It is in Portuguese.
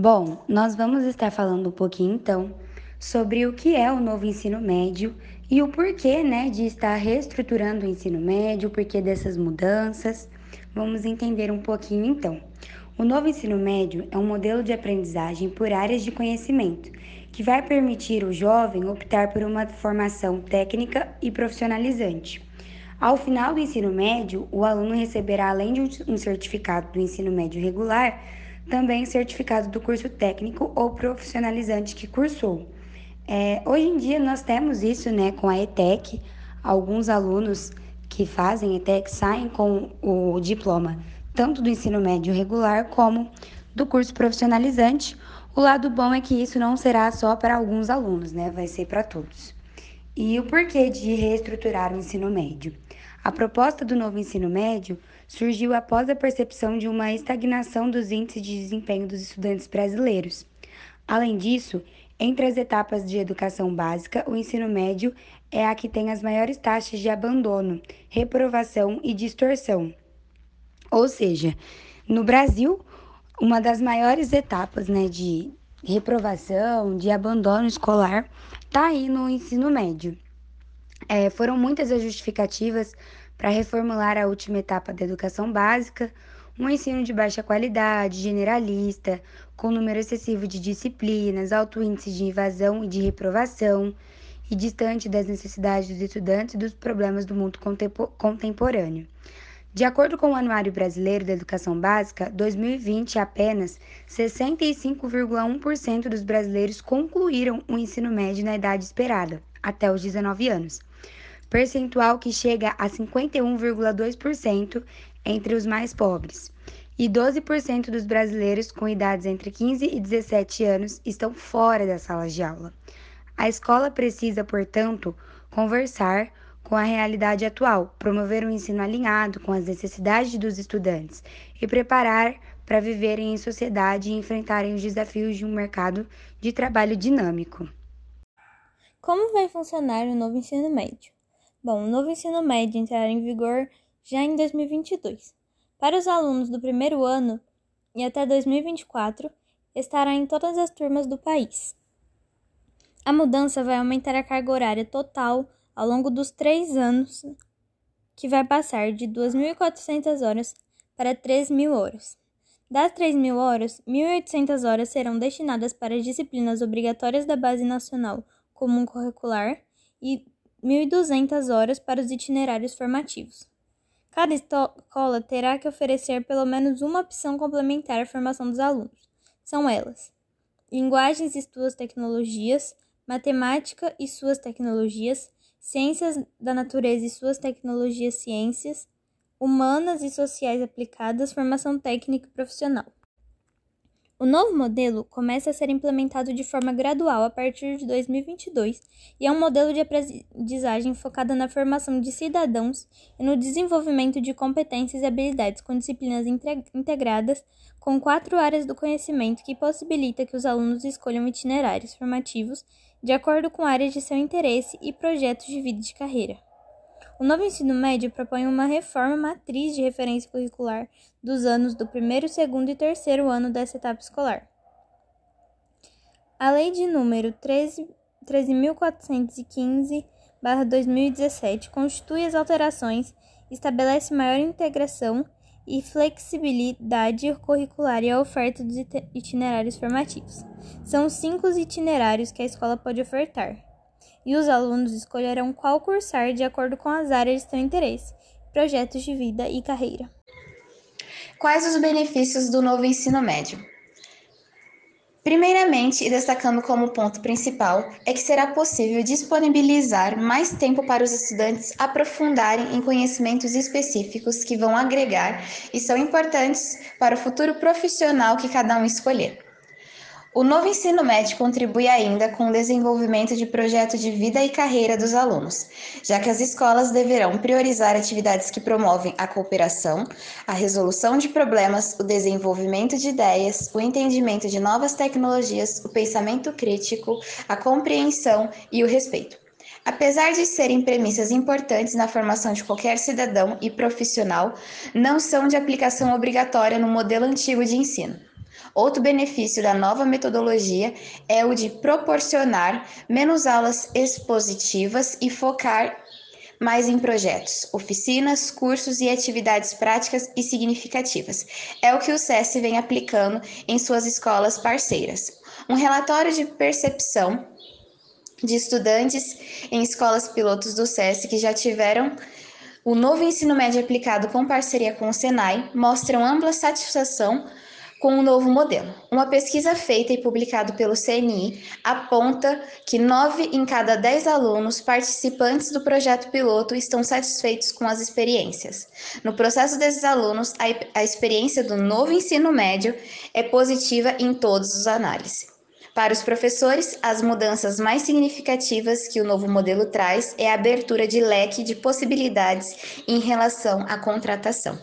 Bom, nós vamos estar falando um pouquinho então sobre o que é o novo ensino médio e o porquê, né, de estar reestruturando o ensino médio, o porquê dessas mudanças. Vamos entender um pouquinho então. O novo ensino médio é um modelo de aprendizagem por áreas de conhecimento que vai permitir o jovem optar por uma formação técnica e profissionalizante. Ao final do ensino médio, o aluno receberá, além de um certificado do ensino médio regular, também certificado do curso técnico ou profissionalizante que cursou. É, hoje em dia nós temos isso né, com a ETEC, alguns alunos que fazem ETEC saem com o diploma tanto do ensino médio regular como do curso profissionalizante. O lado bom é que isso não será só para alguns alunos, né? Vai ser para todos. E o porquê de reestruturar o ensino médio? A proposta do novo ensino médio surgiu após a percepção de uma estagnação dos índices de desempenho dos estudantes brasileiros. Além disso, entre as etapas de educação básica, o ensino médio é a que tem as maiores taxas de abandono, reprovação e distorção. Ou seja, no Brasil, uma das maiores etapas né, de reprovação, de abandono escolar, está aí no ensino médio. É, foram muitas as justificativas para reformular a última etapa da educação básica, um ensino de baixa qualidade, generalista, com número excessivo de disciplinas, alto índice de invasão e de reprovação, e distante das necessidades dos estudantes e dos problemas do mundo contemporâneo. De acordo com o Anuário Brasileiro da Educação Básica, 2020 apenas 65,1% dos brasileiros concluíram o ensino médio na idade esperada, até os 19 anos, percentual que chega a 51,2% entre os mais pobres. E 12% dos brasileiros com idades entre 15 e 17 anos estão fora das salas de aula. A escola precisa, portanto, conversar com a realidade atual, promover um ensino alinhado com as necessidades dos estudantes e preparar para viverem em sociedade e enfrentarem os desafios de um mercado de trabalho dinâmico. Como vai funcionar o novo ensino médio? Bom, o novo ensino médio entrará em vigor já em 2022. Para os alunos do primeiro ano e até 2024, estará em todas as turmas do país. A mudança vai aumentar a carga horária total ao longo dos três anos, que vai passar de 2.400 horas para 3.000 horas. Das 3.000 horas, 1.800 horas serão destinadas para as disciplinas obrigatórias da Base Nacional Comum Curricular e 1.200 horas para os itinerários formativos. Cada escola terá que oferecer pelo menos uma opção complementar à formação dos alunos. São elas: linguagens e suas tecnologias, matemática e suas tecnologias, ciências da natureza e suas tecnologias ciências, humanas e sociais aplicadas, formação técnica e profissional. O novo modelo começa a ser implementado de forma gradual a partir de 2022 e é um modelo de aprendizagem focado na formação de cidadãos e no desenvolvimento de competências e habilidades com disciplinas integradas com quatro áreas do conhecimento que possibilita que os alunos escolham itinerários formativos de acordo com áreas de seu interesse e projetos de vida de carreira. O novo ensino médio propõe uma reforma matriz de referência curricular dos anos do primeiro, segundo e terceiro ano dessa etapa escolar. A Lei de número 13.415-2017 constitui as alterações, estabelece maior integração e flexibilidade curricular e a oferta dos itinerários formativos. São cinco os itinerários que a escola pode ofertar, e os alunos escolherão qual cursar de acordo com as áreas de seu interesse, projetos de vida e carreira. Quais os benefícios do novo ensino médio? Primeiramente, e destacando como ponto principal, é que será possível disponibilizar mais tempo para os estudantes aprofundarem em conhecimentos específicos que vão agregar e são importantes para o futuro profissional que cada um escolher. O novo ensino médio contribui ainda com o desenvolvimento de projetos de vida e carreira dos alunos, já que as escolas deverão priorizar atividades que promovem a cooperação, a resolução de problemas, o desenvolvimento de ideias, o entendimento de novas tecnologias, o pensamento crítico, a compreensão e o respeito. Apesar de serem premissas importantes na formação de qualquer cidadão e profissional, não são de aplicação obrigatória no modelo antigo de ensino. Outro benefício da nova metodologia é o de proporcionar menos aulas expositivas e focar mais em projetos, oficinas, cursos e atividades práticas e significativas. É o que o SESC vem aplicando em suas escolas parceiras. Um relatório de percepção de estudantes em escolas pilotos do SESC que já tiveram o novo ensino médio aplicado com parceria com o Senai mostram ampla satisfação com o novo modelo. Uma pesquisa feita e publicada pelo CNI aponta que nove em cada dez alunos participantes do projeto piloto estão satisfeitos com as experiências. No processo desses alunos, a, a experiência do novo ensino médio é positiva em todos os análises. Para os professores, as mudanças mais significativas que o novo modelo traz é a abertura de leque de possibilidades em relação à contratação.